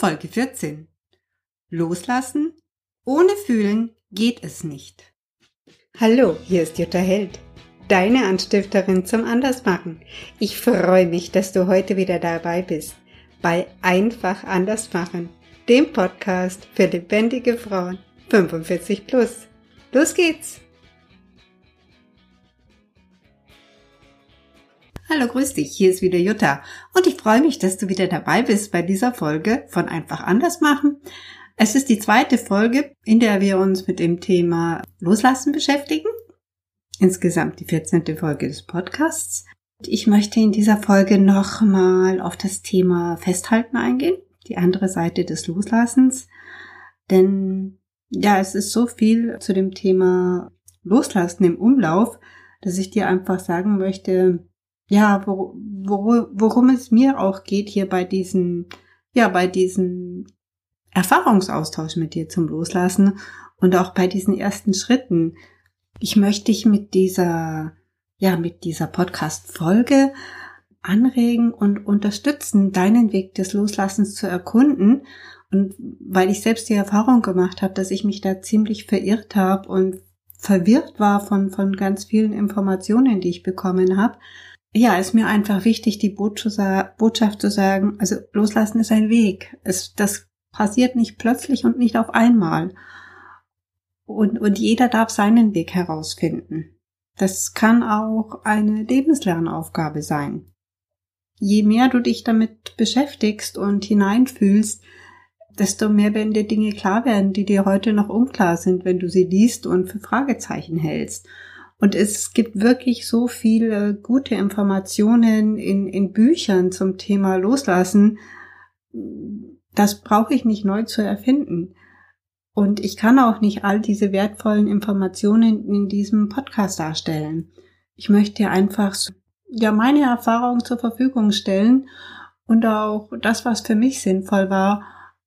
Folge 14. Loslassen? Ohne Fühlen geht es nicht. Hallo, hier ist Jutta Held, deine Anstifterin zum Andersmachen. Ich freue mich, dass du heute wieder dabei bist bei Einfach Andersmachen, dem Podcast für lebendige Frauen 45 plus. Los geht's! Hallo, grüß dich, hier ist wieder Jutta und ich freue mich, dass du wieder dabei bist bei dieser Folge von Einfach anders machen. Es ist die zweite Folge, in der wir uns mit dem Thema Loslassen beschäftigen. Insgesamt die 14. Folge des Podcasts. Ich möchte in dieser Folge nochmal auf das Thema Festhalten eingehen, die andere Seite des Loslassens. Denn ja, es ist so viel zu dem Thema Loslassen im Umlauf, dass ich dir einfach sagen möchte, ja, wor wor worum es mir auch geht hier bei diesen, ja, bei diesen Erfahrungsaustausch mit dir zum Loslassen und auch bei diesen ersten Schritten. Ich möchte dich mit dieser, ja, mit dieser Podcast-Folge anregen und unterstützen, deinen Weg des Loslassens zu erkunden. Und weil ich selbst die Erfahrung gemacht habe, dass ich mich da ziemlich verirrt habe und verwirrt war von, von ganz vielen Informationen, die ich bekommen habe, ja, ist mir einfach wichtig, die Botschaft zu sagen, also loslassen ist ein Weg. Es, das passiert nicht plötzlich und nicht auf einmal. Und, und jeder darf seinen Weg herausfinden. Das kann auch eine Lebenslernaufgabe sein. Je mehr du dich damit beschäftigst und hineinfühlst, desto mehr werden dir Dinge klar werden, die dir heute noch unklar sind, wenn du sie liest und für Fragezeichen hältst. Und es gibt wirklich so viele gute Informationen in, in Büchern zum Thema Loslassen. Das brauche ich nicht neu zu erfinden. Und ich kann auch nicht all diese wertvollen Informationen in diesem Podcast darstellen. Ich möchte einfach ja meine Erfahrungen zur Verfügung stellen und auch das, was für mich sinnvoll war,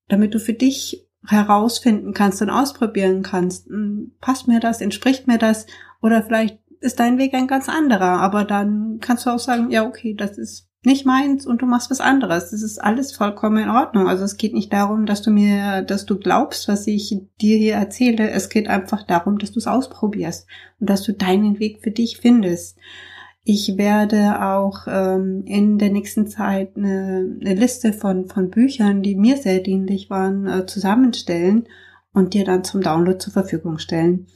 damit du für dich herausfinden kannst und ausprobieren kannst. Hm, passt mir das? Entspricht mir das? Oder vielleicht ist dein Weg ein ganz anderer, aber dann kannst du auch sagen, ja, okay, das ist nicht meins und du machst was anderes. Das ist alles vollkommen in Ordnung. Also es geht nicht darum, dass du mir, dass du glaubst, was ich dir hier erzähle. Es geht einfach darum, dass du es ausprobierst und dass du deinen Weg für dich findest. Ich werde auch ähm, in der nächsten Zeit eine, eine Liste von, von Büchern, die mir sehr dienlich waren, äh, zusammenstellen und dir dann zum Download zur Verfügung stellen.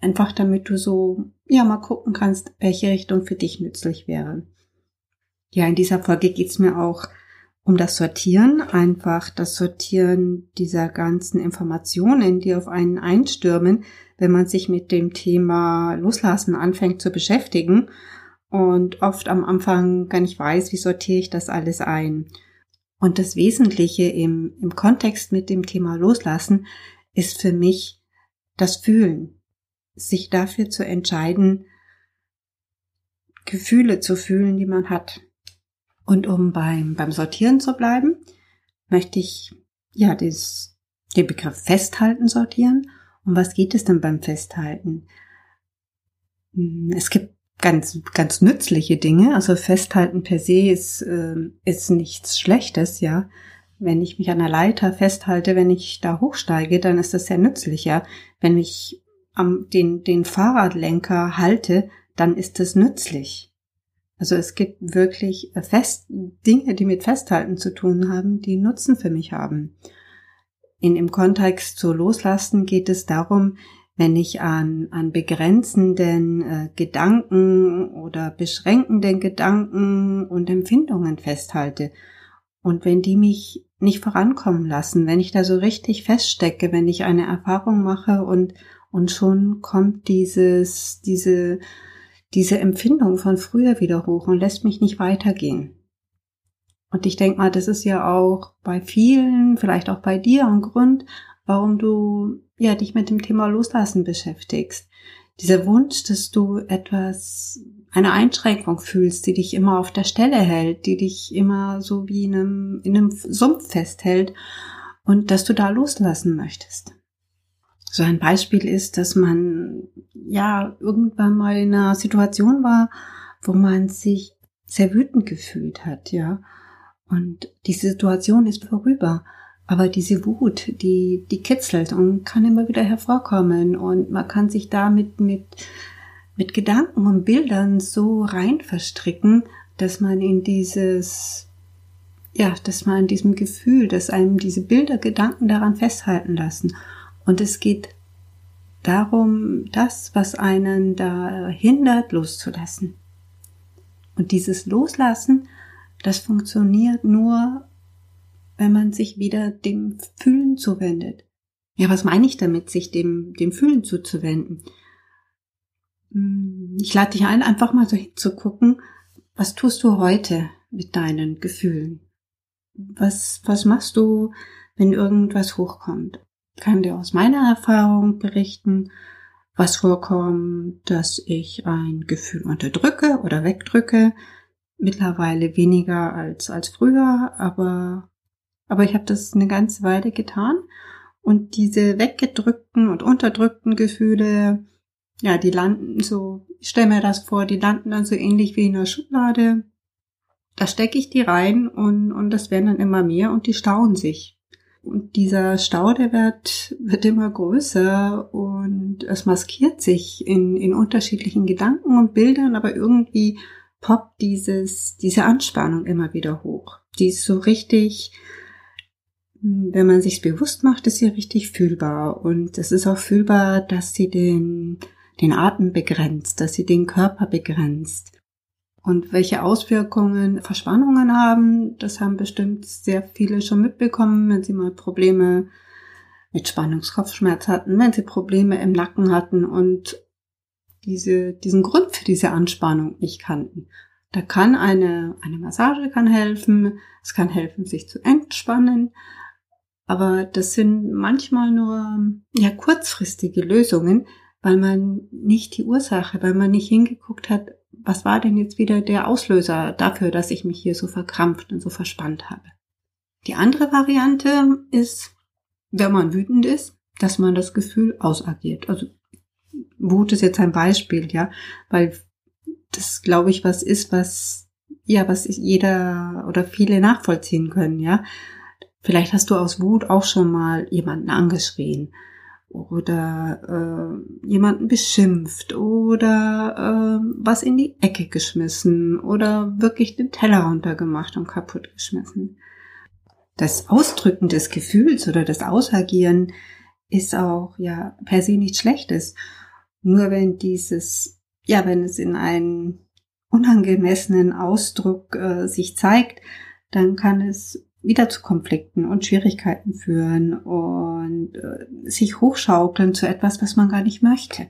Einfach damit du so, ja, mal gucken kannst, welche Richtung für dich nützlich wäre. Ja, in dieser Folge geht's mir auch um das Sortieren, einfach das Sortieren dieser ganzen Informationen, die auf einen einstürmen, wenn man sich mit dem Thema Loslassen anfängt zu beschäftigen und oft am Anfang gar nicht weiß, wie sortiere ich das alles ein. Und das Wesentliche im, im Kontext mit dem Thema Loslassen ist für mich das Fühlen sich dafür zu entscheiden, Gefühle zu fühlen, die man hat. Und um beim, beim Sortieren zu bleiben, möchte ich ja das, den Begriff Festhalten sortieren. Um was geht es denn beim Festhalten? Es gibt ganz, ganz nützliche Dinge. Also Festhalten per se ist, äh, ist nichts Schlechtes, ja. Wenn ich mich an der Leiter festhalte, wenn ich da hochsteige, dann ist das sehr nützlich, ja. Wenn ich am, den, den Fahrradlenker halte, dann ist es nützlich. Also es gibt wirklich fest, Dinge, die mit Festhalten zu tun haben, die Nutzen für mich haben. In, Im Kontext zu Loslassen geht es darum, wenn ich an, an begrenzenden äh, Gedanken oder beschränkenden Gedanken und Empfindungen festhalte. Und wenn die mich nicht vorankommen lassen, wenn ich da so richtig feststecke, wenn ich eine Erfahrung mache und, und schon kommt dieses, diese, diese Empfindung von früher wieder hoch und lässt mich nicht weitergehen. Und ich denke mal, das ist ja auch bei vielen, vielleicht auch bei dir ein Grund, warum du ja dich mit dem Thema Loslassen beschäftigst. Dieser Wunsch, dass du etwas, eine Einschränkung fühlst, die dich immer auf der Stelle hält, die dich immer so wie in einem, in einem Sumpf festhält und dass du da loslassen möchtest. So ein Beispiel ist, dass man ja irgendwann mal in einer Situation war, wo man sich sehr wütend gefühlt hat, ja. Und die Situation ist vorüber. Aber diese Wut, die, die kitzelt und kann immer wieder hervorkommen und man kann sich damit mit, mit Gedanken und Bildern so rein verstricken, dass man in dieses, ja, dass man in diesem Gefühl, dass einem diese Bilder, Gedanken daran festhalten lassen. Und es geht darum, das, was einen da hindert, loszulassen. Und dieses Loslassen, das funktioniert nur, wenn man sich wieder dem Fühlen zuwendet. Ja, was meine ich damit, sich dem, dem Fühlen zuzuwenden? Hm, ich lade dich ein, einfach mal so hinzugucken, was tust du heute mit deinen Gefühlen? Was, was machst du, wenn irgendwas hochkommt? Kann dir aus meiner Erfahrung berichten, was vorkommt, dass ich ein Gefühl unterdrücke oder wegdrücke. Mittlerweile weniger als, als früher, aber aber ich habe das eine ganze Weile getan. Und diese weggedrückten und unterdrückten Gefühle, ja, die landen so, ich stelle mir das vor, die landen dann so ähnlich wie in einer Schublade. Da stecke ich die rein und, und das werden dann immer mehr und die stauen sich. Und dieser Stau, der wird, wird immer größer und es maskiert sich in, in unterschiedlichen Gedanken und Bildern, aber irgendwie poppt dieses, diese Anspannung immer wieder hoch. Die ist so richtig, wenn man sich bewusst macht, ist sie richtig fühlbar. Und es ist auch fühlbar, dass sie den, den Atem begrenzt, dass sie den Körper begrenzt. Und welche Auswirkungen Verspannungen haben, das haben bestimmt sehr viele schon mitbekommen, wenn sie mal Probleme mit Spannungskopfschmerz hatten, wenn sie Probleme im Nacken hatten und diese, diesen Grund für diese Anspannung nicht kannten. Da kann eine, eine Massage kann helfen, es kann helfen, sich zu entspannen, aber das sind manchmal nur ja kurzfristige Lösungen, weil man nicht die Ursache, weil man nicht hingeguckt hat, was war denn jetzt wieder der Auslöser dafür, dass ich mich hier so verkrampft und so verspannt habe. Die andere Variante ist, wenn man wütend ist, dass man das Gefühl ausagiert. Also Wut ist jetzt ein Beispiel, ja, weil das glaube ich was ist, was ja, was jeder oder viele nachvollziehen können, ja. Vielleicht hast du aus Wut auch schon mal jemanden angeschrien oder äh, jemanden beschimpft oder äh, was in die Ecke geschmissen oder wirklich den Teller runtergemacht und kaputt geschmissen. Das Ausdrücken des Gefühls oder das Ausagieren ist auch ja per se nichts Schlechtes. Nur wenn dieses, ja, wenn es in einen unangemessenen Ausdruck äh, sich zeigt, dann kann es wieder zu Konflikten und Schwierigkeiten führen und äh, sich hochschaukeln zu etwas, was man gar nicht möchte.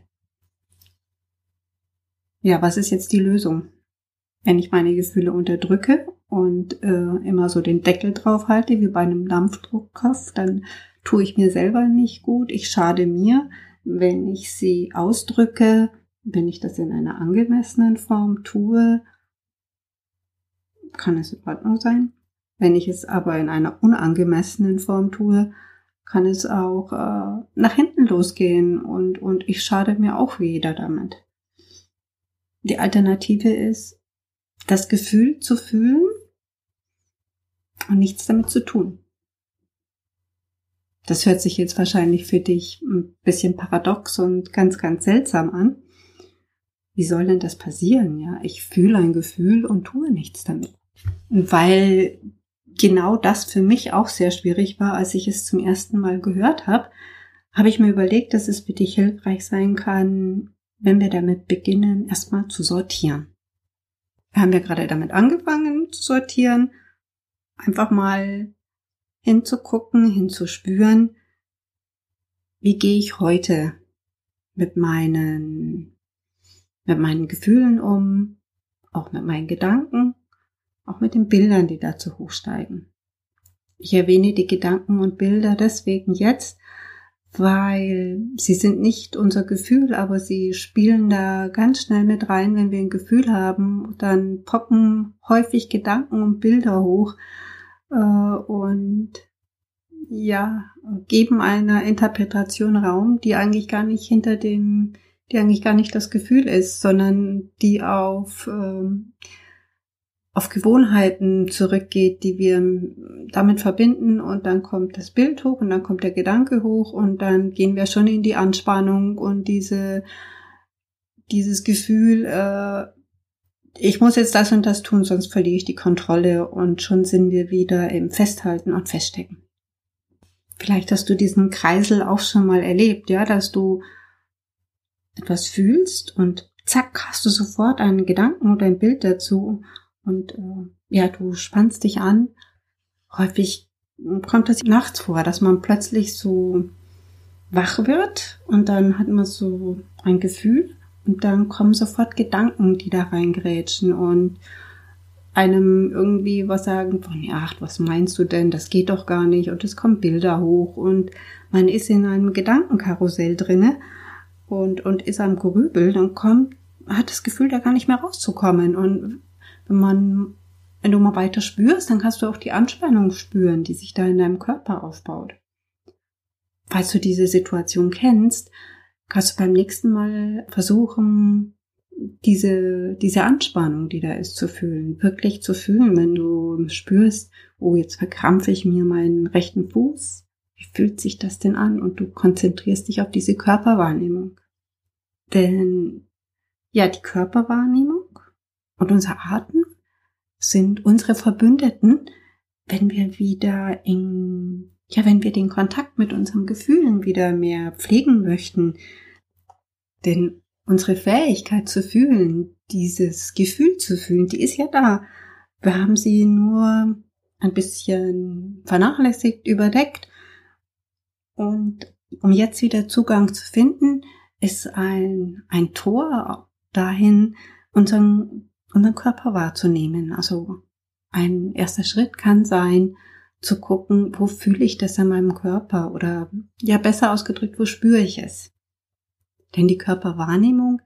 Ja, was ist jetzt die Lösung? Wenn ich meine Gefühle unterdrücke und äh, immer so den Deckel drauf halte, wie bei einem Dampfdruckkopf, dann tue ich mir selber nicht gut, ich schade mir. Wenn ich sie ausdrücke, wenn ich das in einer angemessenen Form tue, kann es in Ordnung sein. Wenn ich es aber in einer unangemessenen Form tue, kann es auch äh, nach hinten losgehen und, und ich schade mir auch wieder damit. Die Alternative ist, das Gefühl zu fühlen und nichts damit zu tun. Das hört sich jetzt wahrscheinlich für dich ein bisschen paradox und ganz, ganz seltsam an. Wie soll denn das passieren? Ja, ich fühle ein Gefühl und tue nichts damit. Weil genau das für mich auch sehr schwierig war, als ich es zum ersten Mal gehört habe, habe ich mir überlegt, dass es für dich hilfreich sein kann, wenn wir damit beginnen, erstmal zu sortieren. Wir haben ja gerade damit angefangen zu sortieren, einfach mal hinzugucken, hinzuspüren, wie gehe ich heute mit meinen, mit meinen Gefühlen um, auch mit meinen Gedanken auch mit den Bildern, die dazu hochsteigen. Ich erwähne die Gedanken und Bilder deswegen jetzt, weil sie sind nicht unser Gefühl, aber sie spielen da ganz schnell mit rein, wenn wir ein Gefühl haben, dann poppen häufig Gedanken und Bilder hoch äh, und ja, geben einer Interpretation Raum, die eigentlich gar nicht hinter dem, die eigentlich gar nicht das Gefühl ist, sondern die auf ähm, auf Gewohnheiten zurückgeht, die wir damit verbinden und dann kommt das Bild hoch und dann kommt der Gedanke hoch und dann gehen wir schon in die Anspannung und diese dieses Gefühl, äh, ich muss jetzt das und das tun, sonst verliere ich die Kontrolle und schon sind wir wieder im Festhalten und Feststecken. Vielleicht hast du diesen Kreisel auch schon mal erlebt, ja, dass du etwas fühlst und zack, hast du sofort einen Gedanken oder ein Bild dazu und äh, ja, du spannst dich an. Häufig kommt es nachts vor, dass man plötzlich so wach wird und dann hat man so ein Gefühl und dann kommen sofort Gedanken, die da reingrätschen und einem irgendwie was sagen von, ja, ach, was meinst du denn? Das geht doch gar nicht. Und es kommen Bilder hoch und man ist in einem Gedankenkarussell drinne und, und ist am Grübeln und kommt, hat das Gefühl, da gar nicht mehr rauszukommen. Und wenn man, wenn du mal weiter spürst, dann kannst du auch die Anspannung spüren, die sich da in deinem Körper aufbaut. Falls du diese Situation kennst, kannst du beim nächsten Mal versuchen, diese, diese Anspannung, die da ist, zu fühlen, wirklich zu fühlen, wenn du spürst, oh, jetzt verkrampfe ich mir meinen rechten Fuß. Wie fühlt sich das denn an? Und du konzentrierst dich auf diese Körperwahrnehmung. Denn, ja, die Körperwahrnehmung und unser Atem sind unsere Verbündeten, wenn wir wieder in, ja, wenn wir den Kontakt mit unseren Gefühlen wieder mehr pflegen möchten. Denn unsere Fähigkeit zu fühlen, dieses Gefühl zu fühlen, die ist ja da. Wir haben sie nur ein bisschen vernachlässigt, überdeckt. Und um jetzt wieder Zugang zu finden, ist ein, ein Tor dahin, unseren unseren Körper wahrzunehmen. Also ein erster Schritt kann sein, zu gucken, wo fühle ich das an meinem Körper oder ja besser ausgedrückt, wo spüre ich es. Denn die Körperwahrnehmung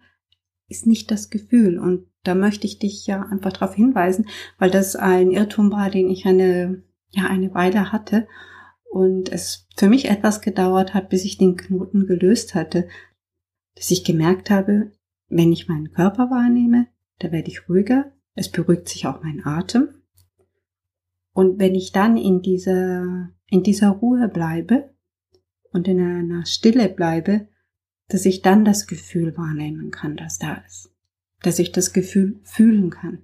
ist nicht das Gefühl und da möchte ich dich ja einfach darauf hinweisen, weil das ein Irrtum war, den ich eine ja eine Weile hatte und es für mich etwas gedauert hat, bis ich den Knoten gelöst hatte, dass ich gemerkt habe, wenn ich meinen Körper wahrnehme, da werde ich ruhiger, es beruhigt sich auch mein Atem. Und wenn ich dann in dieser, in dieser Ruhe bleibe und in einer Stille bleibe, dass ich dann das Gefühl wahrnehmen kann, das da ist. Dass ich das Gefühl fühlen kann.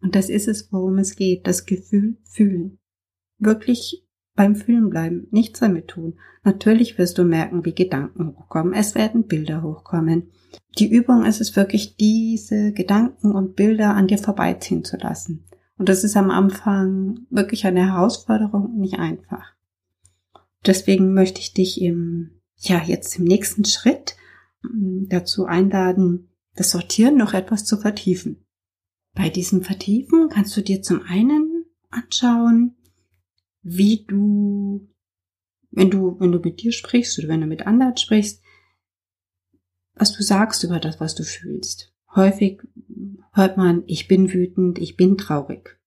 Und das ist es, worum es geht, das Gefühl fühlen. Wirklich beim Fühlen bleiben, nichts damit tun. Natürlich wirst du merken, wie Gedanken hochkommen. Es werden Bilder hochkommen. Die Übung ist es wirklich, diese Gedanken und Bilder an dir vorbeiziehen zu lassen. Und das ist am Anfang wirklich eine Herausforderung, nicht einfach. Deswegen möchte ich dich im, ja, jetzt im nächsten Schritt hm, dazu einladen, das Sortieren noch etwas zu vertiefen. Bei diesem Vertiefen kannst du dir zum einen anschauen, wie du, wenn du, wenn du mit dir sprichst oder wenn du mit anderen sprichst, was du sagst über das, was du fühlst. Häufig hört man, ich bin wütend, ich bin traurig.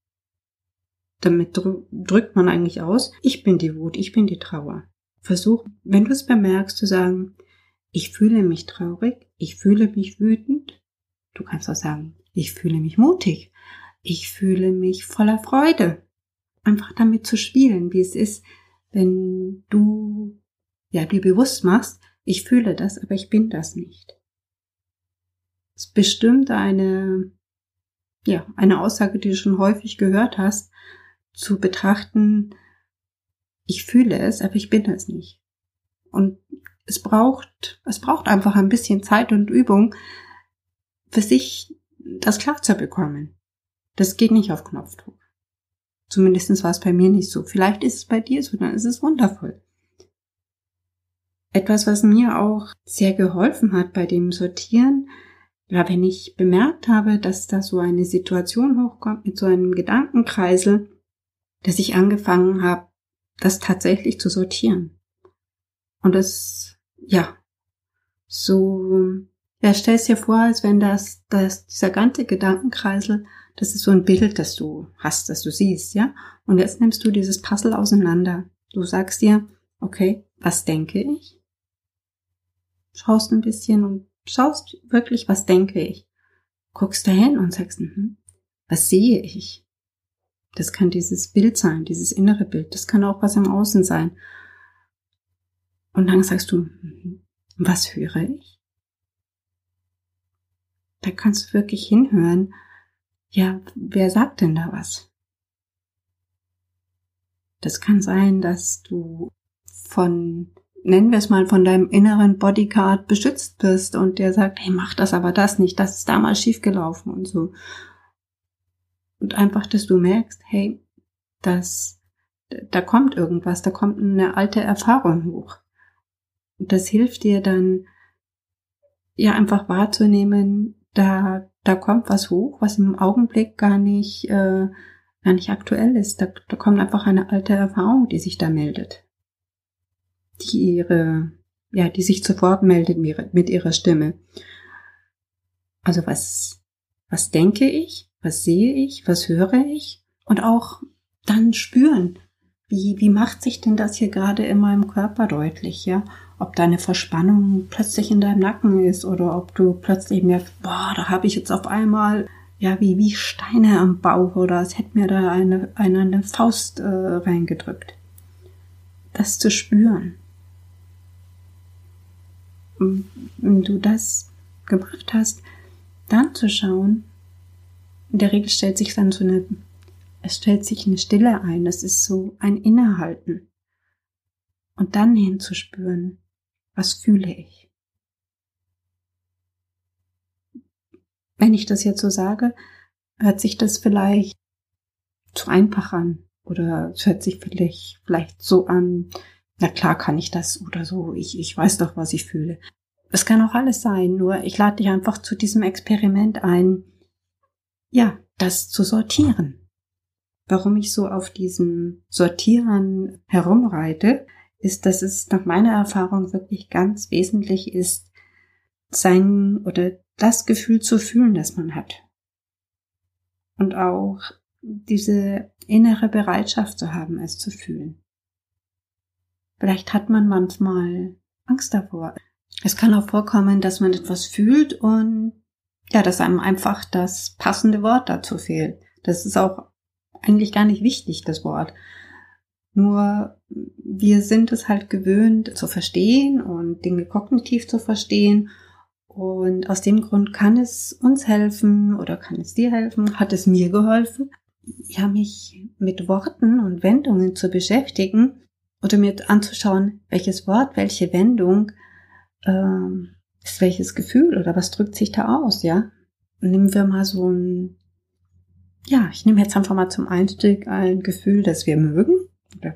Damit drückt man eigentlich aus, ich bin die Wut, ich bin die Trauer. Versuch, wenn du es bemerkst, zu sagen, ich fühle mich traurig, ich fühle mich wütend. Du kannst auch sagen, ich fühle mich mutig, ich fühle mich voller Freude einfach damit zu spielen, wie es ist, wenn du ja dir bewusst machst, ich fühle das, aber ich bin das nicht. Es ist bestimmt eine ja, eine Aussage, die du schon häufig gehört hast, zu betrachten, ich fühle es, aber ich bin es nicht. Und es braucht, es braucht einfach ein bisschen Zeit und Übung, für sich das klar zu bekommen. Das geht nicht auf Knopfdruck. Zumindest war es bei mir nicht so. Vielleicht ist es bei dir so, dann ist es wundervoll. Etwas, was mir auch sehr geholfen hat bei dem Sortieren, war, wenn ich bemerkt habe, dass da so eine Situation hochkommt mit so einem Gedankenkreisel, dass ich angefangen habe, das tatsächlich zu sortieren. Und das, ja, so, ja, stell es dir vor, als wenn das, das, dieser ganze Gedankenkreisel das ist so ein Bild, das du hast, das du siehst, ja? Und jetzt nimmst du dieses Puzzle auseinander. Du sagst dir, okay, was denke ich? Schaust ein bisschen und schaust wirklich, was denke ich? Guckst dahin und sagst, hm, was sehe ich? Das kann dieses Bild sein, dieses innere Bild. Das kann auch was im Außen sein. Und dann sagst du, mhm, was höre ich? Da kannst du wirklich hinhören. Ja, wer sagt denn da was? Das kann sein, dass du von, nennen wir es mal, von deinem inneren Bodyguard beschützt bist und der sagt, hey, mach das aber das nicht, das ist damals schiefgelaufen und so. Und einfach, dass du merkst, hey, das, da kommt irgendwas, da kommt eine alte Erfahrung hoch. Und das hilft dir dann, ja, einfach wahrzunehmen, da, da kommt was hoch, was im Augenblick gar nicht, äh, gar nicht aktuell ist. Da, da kommt einfach eine alte Erfahrung, die sich da meldet. Die ihre, ja, die sich sofort meldet mit ihrer Stimme. Also was, was denke ich? Was sehe ich? Was höre ich? Und auch dann spüren. Wie, wie macht sich denn das hier gerade in meinem Körper deutlich, ja? Ob da eine Verspannung plötzlich in deinem Nacken ist oder ob du plötzlich merkst, boah, da habe ich jetzt auf einmal ja, wie, wie Steine am Bauch oder es hätte mir da eine, eine, eine Faust äh, reingedrückt. Das zu spüren. Und wenn du das gemacht hast, dann zu schauen, in der Regel stellt sich dann so eine, es stellt sich eine Stille ein, das ist so ein Innehalten. Und dann hinzuspüren, was fühle ich? Wenn ich das jetzt so sage, hört sich das vielleicht zu einfach an oder es hört sich vielleicht, vielleicht so an, na klar kann ich das oder so, ich, ich weiß doch, was ich fühle. Es kann auch alles sein, nur ich lade dich einfach zu diesem Experiment ein, ja, das zu sortieren. Warum ich so auf diesem Sortieren herumreite, ist, dass es nach meiner Erfahrung wirklich ganz wesentlich ist, sein oder das Gefühl zu fühlen, das man hat. Und auch diese innere Bereitschaft zu haben, es zu fühlen. Vielleicht hat man manchmal Angst davor. Es kann auch vorkommen, dass man etwas fühlt und ja, dass einem einfach das passende Wort dazu fehlt. Das ist auch eigentlich gar nicht wichtig, das Wort. Nur wir sind es halt gewöhnt zu verstehen und Dinge kognitiv zu verstehen und aus dem Grund kann es uns helfen oder kann es dir helfen, hat es mir geholfen, ja, mich mit Worten und Wendungen zu beschäftigen oder mir anzuschauen, welches Wort, welche Wendung ähm, ist welches Gefühl oder was drückt sich da aus, ja? Nehmen wir mal so ein, ja, ich nehme jetzt einfach mal zum Einstieg ein Gefühl, das wir mögen,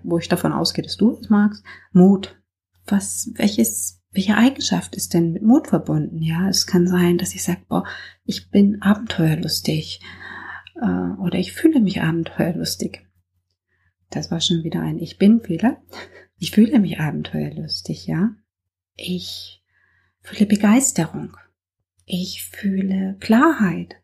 wo ich davon ausgehe, dass du es magst. Mut. Was, welches welche Eigenschaft ist denn mit Mut verbunden? Ja, es kann sein, dass ich sage, boah, ich bin abenteuerlustig äh, oder ich fühle mich abenteuerlustig. Das war schon wieder ein Ich bin Fehler. Ich fühle mich abenteuerlustig, ja. Ich fühle Begeisterung. Ich fühle Klarheit.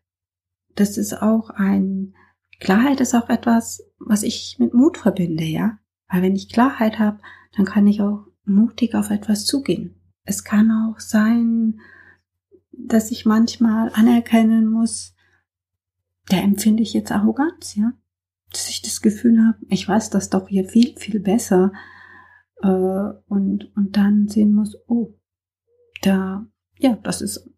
Das ist auch ein, Klarheit ist auch etwas, was ich mit Mut verbinde, ja. Weil wenn ich Klarheit habe, dann kann ich auch mutig auf etwas zugehen. Es kann auch sein, dass ich manchmal anerkennen muss, da empfinde ich jetzt Arroganz, ja. Dass ich das Gefühl habe, ich weiß das doch hier viel, viel besser. Äh, und, und dann sehen muss, oh, da, ja, das ist,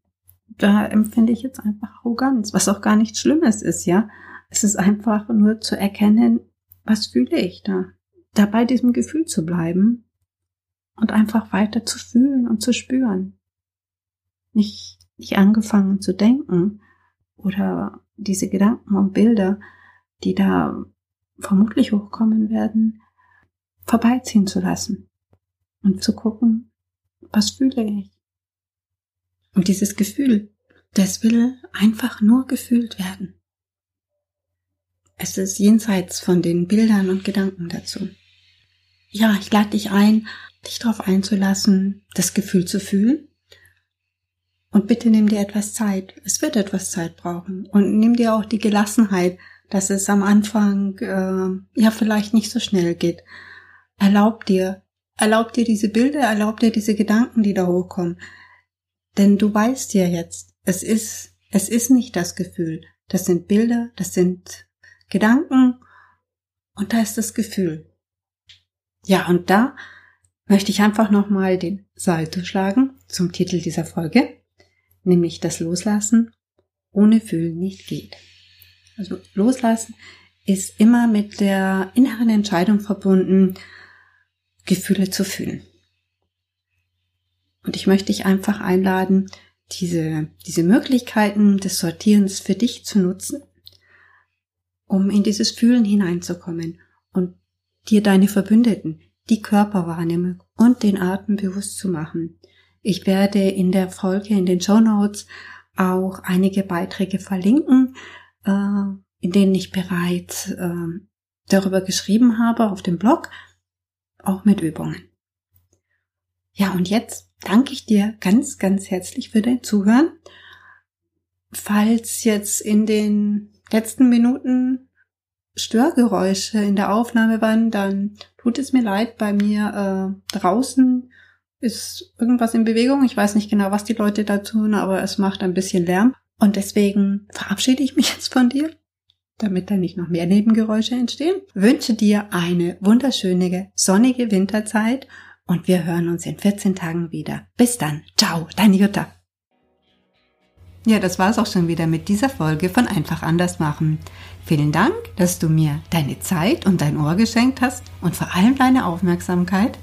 da empfinde ich jetzt einfach Arroganz, was auch gar nichts Schlimmes ist, ja. Es ist einfach nur zu erkennen, was fühle ich da. Da bei diesem Gefühl zu bleiben und einfach weiter zu fühlen und zu spüren. Nicht, nicht angefangen zu denken oder diese Gedanken und Bilder, die da vermutlich hochkommen werden, vorbeiziehen zu lassen und zu gucken, was fühle ich. Und dieses Gefühl, das will einfach nur gefühlt werden. Es ist jenseits von den Bildern und Gedanken dazu. Ja, ich lade dich ein, dich darauf einzulassen, das Gefühl zu fühlen. Und bitte nimm dir etwas Zeit. Es wird etwas Zeit brauchen. Und nimm dir auch die Gelassenheit, dass es am Anfang äh, ja vielleicht nicht so schnell geht. Erlaub dir, erlaub dir diese Bilder, erlaub dir diese Gedanken, die da hochkommen. Denn du weißt ja jetzt, es ist, es ist nicht das Gefühl. Das sind Bilder, das sind Gedanken und da ist das Gefühl. Ja, und da möchte ich einfach nochmal den Salto schlagen zum Titel dieser Folge, nämlich das Loslassen ohne Fühlen nicht geht. Also Loslassen ist immer mit der inneren Entscheidung verbunden, Gefühle zu fühlen. Und ich möchte dich einfach einladen, diese, diese Möglichkeiten des Sortierens für dich zu nutzen, um in dieses Fühlen hineinzukommen und dir deine Verbündeten, die Körperwahrnehmung und den Atem bewusst zu machen. Ich werde in der Folge, in den Show Notes auch einige Beiträge verlinken, äh, in denen ich bereits äh, darüber geschrieben habe auf dem Blog, auch mit Übungen. Ja, und jetzt danke ich dir ganz, ganz herzlich für dein Zuhören. Falls jetzt in den letzten Minuten Störgeräusche in der Aufnahme waren, dann tut es mir leid. Bei mir äh, draußen ist irgendwas in Bewegung. Ich weiß nicht genau, was die Leute da tun, aber es macht ein bisschen Lärm. Und deswegen verabschiede ich mich jetzt von dir, damit da nicht noch mehr Nebengeräusche entstehen. Wünsche dir eine wunderschöne, sonnige Winterzeit und wir hören uns in 14 Tagen wieder. Bis dann. Ciao, deine Jutta. Ja, das war's auch schon wieder mit dieser Folge von Einfach anders machen. Vielen Dank, dass du mir deine Zeit und dein Ohr geschenkt hast und vor allem deine Aufmerksamkeit.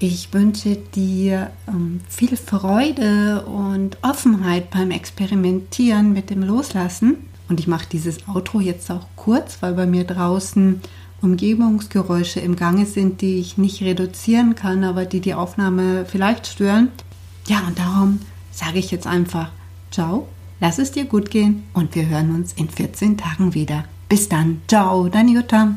Ich wünsche dir ähm, viel Freude und Offenheit beim Experimentieren mit dem Loslassen. Und ich mache dieses Outro jetzt auch kurz, weil bei mir draußen Umgebungsgeräusche im Gange sind, die ich nicht reduzieren kann, aber die die Aufnahme vielleicht stören. Ja, und darum sage ich jetzt einfach, ciao, lass es dir gut gehen und wir hören uns in 14 Tagen wieder. Bis dann, ciao, deine Jutta.